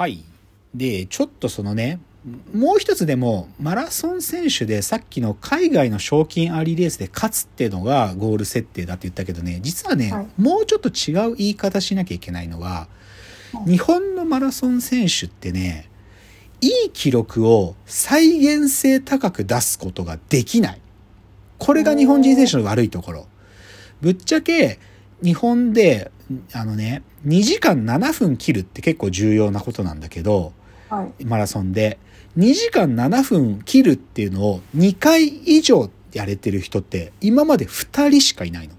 はい。で、ちょっとそのね、もう一つでも、マラソン選手でさっきの海外の賞金ありレースで勝つっていうのがゴール設定だって言ったけどね、実はね、はいもうちょっと違う言い方しなきゃいけないのは、日本のマラソン選手ってね、いい記録を再現性高く出すことができない。これが日本人選手の悪いところ。ぶっちゃけ、日本で、あのね、2時間7分切るって結構重要なことなんだけど、はい。マラソンで。2時間7分切るっていうのを2回以上やれてる人って今まで2人しかいないの。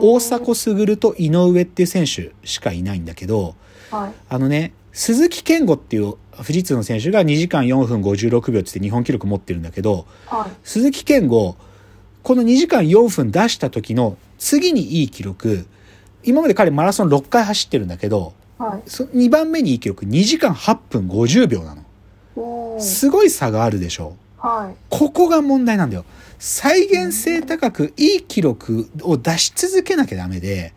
大迫傑と井上っていう選手しかいないんだけど、はい。あのね、鈴木健吾っていう富士通の選手が2時間4分56秒ってって日本記録持ってるんだけど、はい。鈴木健吾、この2時間4分出した時の次にいい記録、今まで彼マラソン6回走ってるんだけど、はい。そ2番目にいい記録2時間8分50秒なの。すごい差があるでしょはい。ここが問題なんだよ。再現性高くいい記録を出し続けなきゃダメで、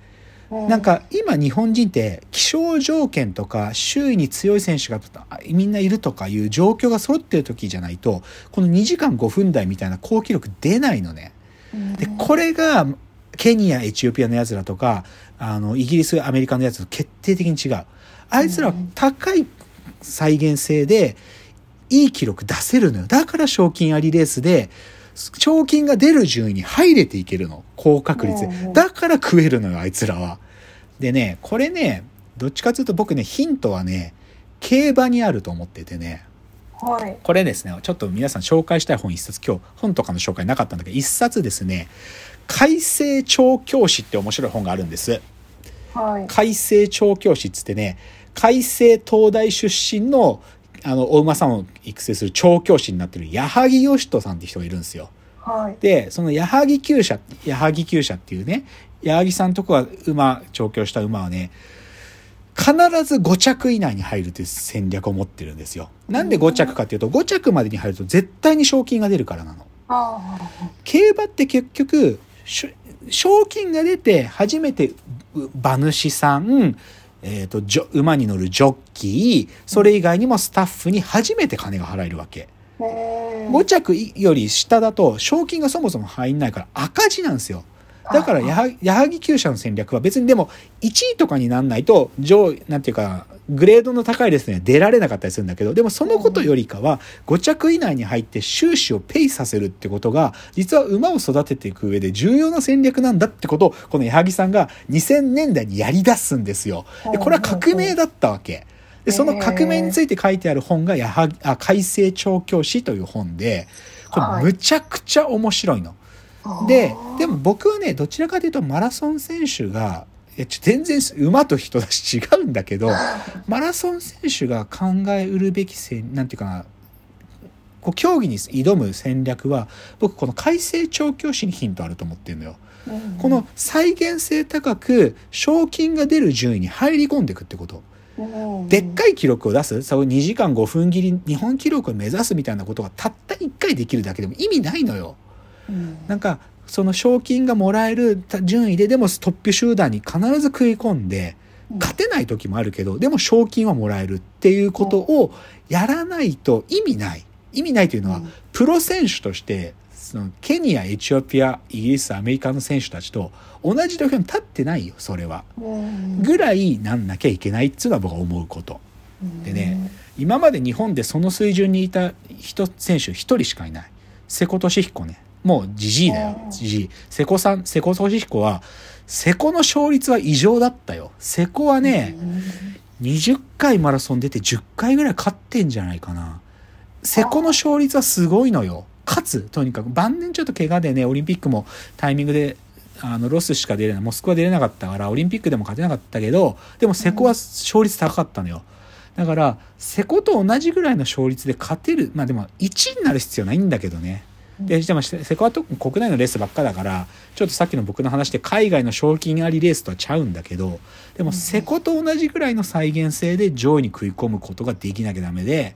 なんか今日本人って気象条件とか周囲に強い選手がみんないるとかいう状況が揃ってる時じゃないと、この2時間5分台みたいな好記録出ないのね。うん、で、これがケニア、エチオピアのやつらとか、あの、イギリス、アメリカのやつと決定的に違う。あいつらは高い再現性で、いい記録出せるのよ。だから賞金ありレースで、賞金が出る順位に入れていけるの。高確率で。だから食えるのよ、あいつらは。でね、これね、どっちかというと僕ね、ヒントはね、競馬にあると思っててね。はい。これですね、ちょっと皆さん紹介したい本一冊、今日本とかの紹介なかったんだけど、一冊ですね、改正調教師って面白い本があるんです。はい。改正調教師っつってね、改正東大出身の、あの、お馬さんを育成する調教師になってる矢作義人さんって人がいるんですよ。はい。で、その矢作厩舎、矢作厩舎っていうね、矢作さんとこが馬、調教した馬はね、必ず5着以内に入るという戦略を持ってるんですよ。なんで5着かっていうと、5着までに入ると絶対に賞金が出るからなの。あ競馬って結局、賞金が出て初めてう馬主さん、えっ、と、馬に乗るジョッキー、それ以外にもスタッフに初めて金が払えるわけ。あ。へ5着より下だと賞金がそもそも入んないから赤字なんですよ。だから矢作厩舎の戦略は別にでも1位とかになんないと上位なんていうかグレードの高いレースには出られなかったりするんだけどでもそのことよりかは5着以内に入って収支をペイさせるってことが実は馬を育てていく上で重要な戦略なんだってことをこの矢作さんが2000年代にやり出すんですよ。でこれは革命だったわけ。でその革命について書いてある本が矢作あ改正調教師という本でこれむちゃくちゃ面白いの。で、でも僕はね、どちらかというとマラソン選手が、いやちょ全然馬と人だし違うんだけど、マラソン選手が考えうるべきなんていうかな、こう競技に挑む戦略は、僕この改正調教師にヒントあると思ってるのよ。この再現性高く賞金が出る順位に入り込んでいくってこと。でっかい記録を出す、そう2時間5分切り、日本記録を目指すみたいなことがたった1回できるだけでも意味ないのよ。なんかその賞金がもらえる順位ででもトップ集団に必ず食い込んで勝てない時もあるけどでも賞金はもらえるっていうことをやらないと意味ない。意味ないというのはうん。プロ選手としてそのケニアエチオピアイギリスアメリカの選手たちと同じ土俵に立ってないよそれは。ぐらいなんなきゃいけないっつうのは僕は思うこと。でね今まで日本でその水準にいた人選手一人しかいない。瀬古利彦ねもうじじいだよ。うん。じじい。瀬古さん瀬古利彦は瀬古の勝率は異常だったよ。瀬古はね20回マラソン出て10回ぐらい勝ってんじゃないかな。瀬古の勝率はすごいのよ。勝つ。とにかく晩年ちょっと怪我でねオリンピックもタイミングであのロスしか出れないモスクワ出れなかったからオリンピックでも勝てなかったけどでも瀬古は勝率高かったのよ、だから瀬古と同じぐらいの勝率で勝てるまあでも1位になる必要ないんだけどねででも瀬古は特に国内のレースばっかだからちょっとさっきの僕の話で海外の賞金ありレースとはちゃうんだけどでも瀬古と同じぐらいの再現性で上位に食い込むことができなきゃダメで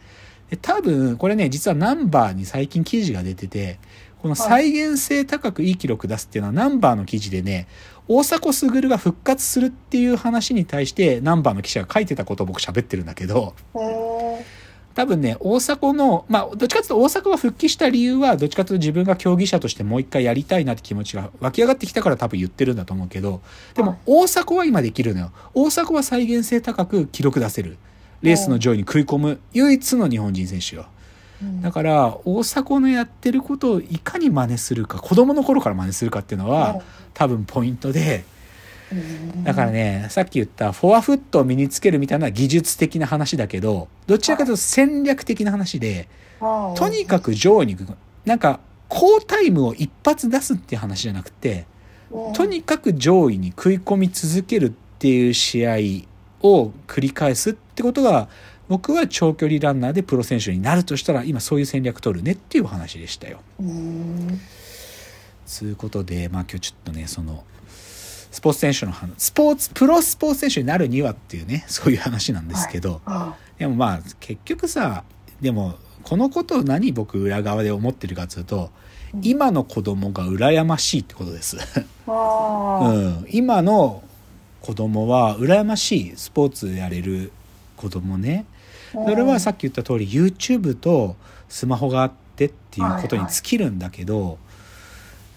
で多分これね実はナンバーに最近記事が出ててこの再現性高くいい記録出すっていうのはナンバーの記事でね大迫傑が復活するっていう話に対してナンバーの記者が書いてたことを僕喋ってるんだけど。多分ね大迫のまあどっちかというと大迫が復帰した理由はどっちかというと自分が競技者としてもう一回やりたいなって気持ちが湧き上がってきたから多分言ってるんだと思うけどでも大迫は今できるのよ。大迫は再現性高く記録出せる。レースの上位に食い込む唯一の日本人選手よ。うん。だから大迫のやってることをいかに真似するか子供の頃から真似するかっていうのは多分ポイントでうんだからねさっき言ったフォアフットを身につけるみたいな技術的な話だけどどちらかというと戦略的な話ではいとにかく上位に行く。なんか高タイムを一発出すっていう話じゃなくてうん。とにかく上位に食い込み続けるっていう試合を繰り返すってことが僕は長距離ランナーでプロ選手になるとしたら今そういう戦略取るねっていうお話でしたよ。うん。つうことでまあ今日ちょっとねそのスポーツ選手の話スポーツプロスポーツ選手になるにはっていうね そういう話なんですけど、あでもまあ結局さでもこのことを何僕裏側で思ってるかというとうん。今の子供が羨ましいってことです。うん、今の子供は羨ましいスポーツやれる子供ね。それはさっき言った通り YouTube とスマホがあってっていうことに尽きるんだけど、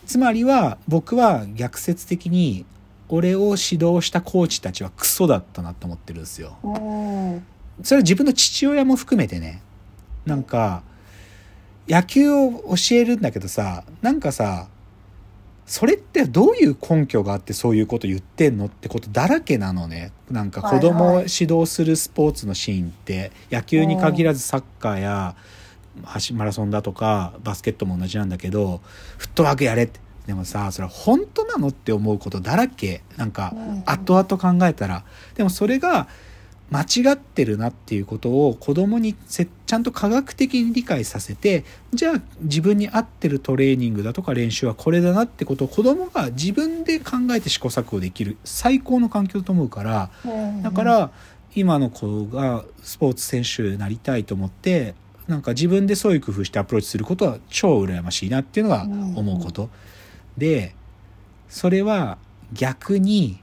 つまりは僕は逆説的に俺を指導したコーチたちはクソだったなと思ってるんですよ。うんそれは自分の父親も含めてね。なんか野球を教えるんだけどさなんかさそれってどういう根拠があってそういうこと言ってんのってことだらけなのね。なんか子供を指導するスポーツのシーンって野球に限らずサッカーや走マラソンだとかバスケットも同じなんだけどフットワークやれってでもさそれは本当なのって思うことだらけ。なんかうん。後々考えたら。でもそれが間違ってるなっていうことを子供にせちゃんと科学的に理解させてじゃあ自分に合ってるトレーニングだとか練習はこれだなってことを子供が自分で考えて試行錯誤できる最高の環境だと思うから。うん。だから今の子がスポーツ選手になりたいと思ってなんか自分でそういう工夫してアプローチすることは超羨ましいなっていうのが思うこと。でそれは逆に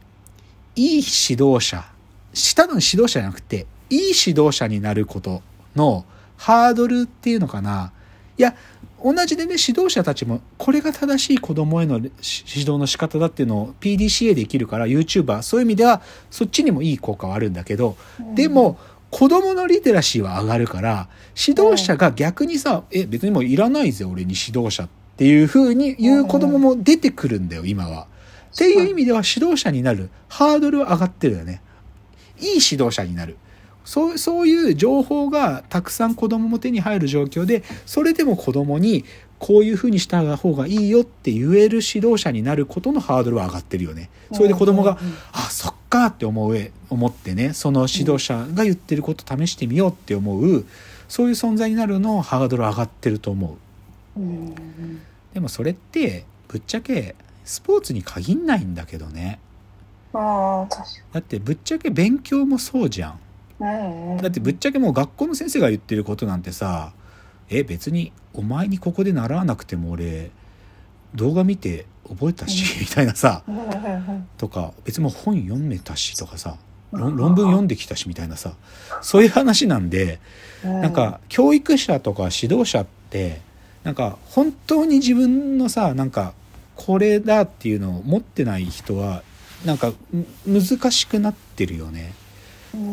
いい指導者下の指導者じゃなくていい指導者になることのハードルっていうのかな。いや同じでね指導者たちもこれが正しい子供へのし指導の仕方だっていうのを PDCA できるから YouTuber そういう意味ではそっちにもいい効果はあるんだけどでも子供のリテラシーは上がるから指導者が逆にさ「え別にもういらないぜ俺に指導者」っていうふうに言う子供も出てくるんだよ今は。っていう意味では指導者になるハードルは上がってるよね。いい指導者になる。そうそういう情報がたくさん子供も手に入る状況でそれでも子供にこういうふうにした方がいいよって言える指導者になることのハードルは上がってるよね。それで子供があそっかって思う思ってねその指導者が言ってること試してみようって思うそういう存在になるのハードル上がってると思ううんでもそれってぶっちゃけスポーツに限んないんだけどね。ああ確かだってぶっちゃけ勉強もそうじゃん。にうんうん。だってぶっちゃけもう学校の先生が言ってることなんてさえ別にお前にここで習わなくても俺動画見て覚えたしみたいなさとか別にもう本読めたしとかさ論論文読んできたしみたいなさそういう話なんでうん。なんか教育者とか指導者ってなんか本当に自分のさなんかこれだっていうのを持ってない人はなんかん難しくなってるよね。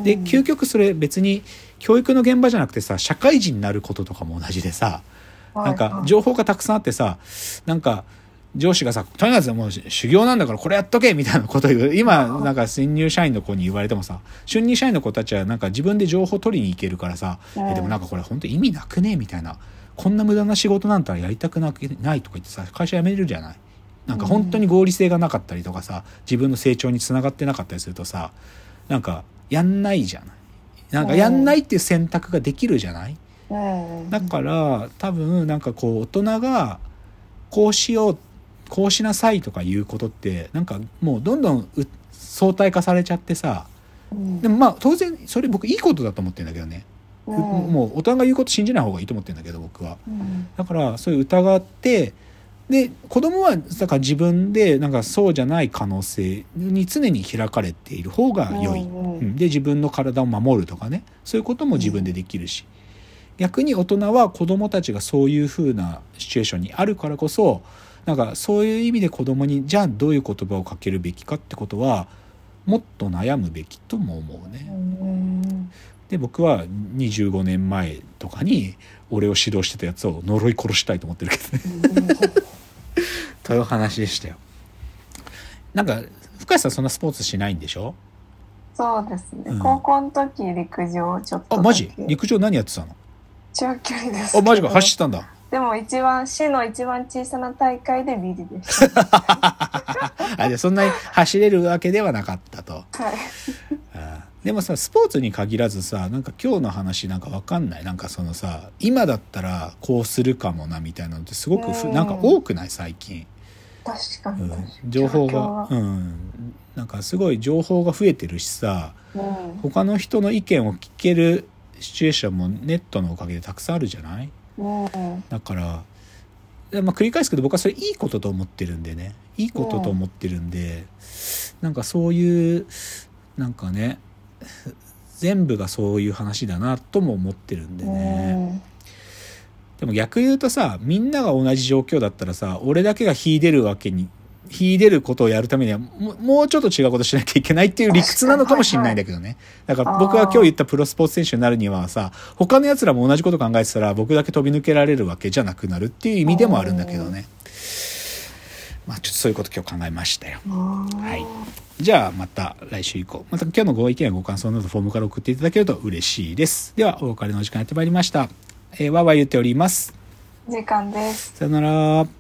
でうん。究極それ別に教育の現場じゃなくてさ社会人になることとかも同じでさなんか情報がたくさんあってさなんか上司がさとにかくもう修行なんだからこれやっとけみたいなこと言う。今なんか新入社員の子に言われてもさ春入社員の子たちはなんか自分で情報取りに行けるからさ、うんえでもなんかこれ本当意味なくね？みたいなこんな無駄な仕事なんてやりたくなくないとか言ってさ会社辞めれるじゃない？なんか本当に合理性がなかったりとかさ自分の成長につながってなかったりするとさなんかやんないじゃない？なんかやんないっていう選択ができるじゃない？うん。だから多分なんかこう大人がこうしようこうしなさいとかいうことってなんかもうどんどんう相対化されちゃってさうん。でもまあ当然それ僕いいことだと思ってるんだけどね、うん。もう大人が言うこと信じない方がいいと思ってるんだけど僕は。うん。だからそういう疑ってで子供はだから自分でなんかそうじゃない可能性に常に開かれている方が良い、うんで自分の体を守るとかね。そういうことも自分でできるし、逆に大人は子供たちがそういう風なシチュエーションにあるからこそなんかそういう意味で子供にじゃあどういう言葉をかけるべきかってことはもっと悩むべきとも思うね。うんで僕は25年前とかに俺を指導してたやつを呪い殺したいと思ってるけどね。という話でしたよ。なんか深谷さんそんなスポーツしないんでしょ？そうですね、うん。高校の時陸上ちょっとあマジ？陸上何やってたの？長距離です。けどあマジか。走ってたんだ。でも一番市の一番小さな大会でビリでした。あでそんなに走れるわけではなかったと。はい。あでもさスポーツに限らずさなんか今日の話なんかわかんない？なんかそのさ今だったらこうするかもなみたいなのってすごくふうん。なんか多くない？最近。確かうん。に確かに、情報がは。うん。なんかすごい情報が増えてるしさうん。他の人の意見を聞けるシチュエーションもネットのおかげでたくさんあるじゃない？うん。だからでまあ繰り返すけど僕はそれいいことと思ってるんでね。いいことと思ってるんでなんかそういうなんかね全部がそういう話だなとも思ってるんでね。でも逆言うとさみんなが同じ状況だったらさ俺だけが秀でるわけに秀でることをやるためにはももうちょっと違うことしなきゃいけないっていう理屈なのかもしれないんだけどね。だから僕が今日言ったプロスポーツ選手になるにはさ他の奴らも同じこと考えてたら僕だけ飛び抜けられるわけじゃなくなるっていう意味でもあるんだけどねまあちょっとそういうこと今日考えましたよ。うんはい。じゃあまた来週以降。また今日のご意見やご感想などフォームから送っていただけると嬉しいです。ではお別れのお時間やってまいりました、えー、わーわー言っております。時間です。さよなら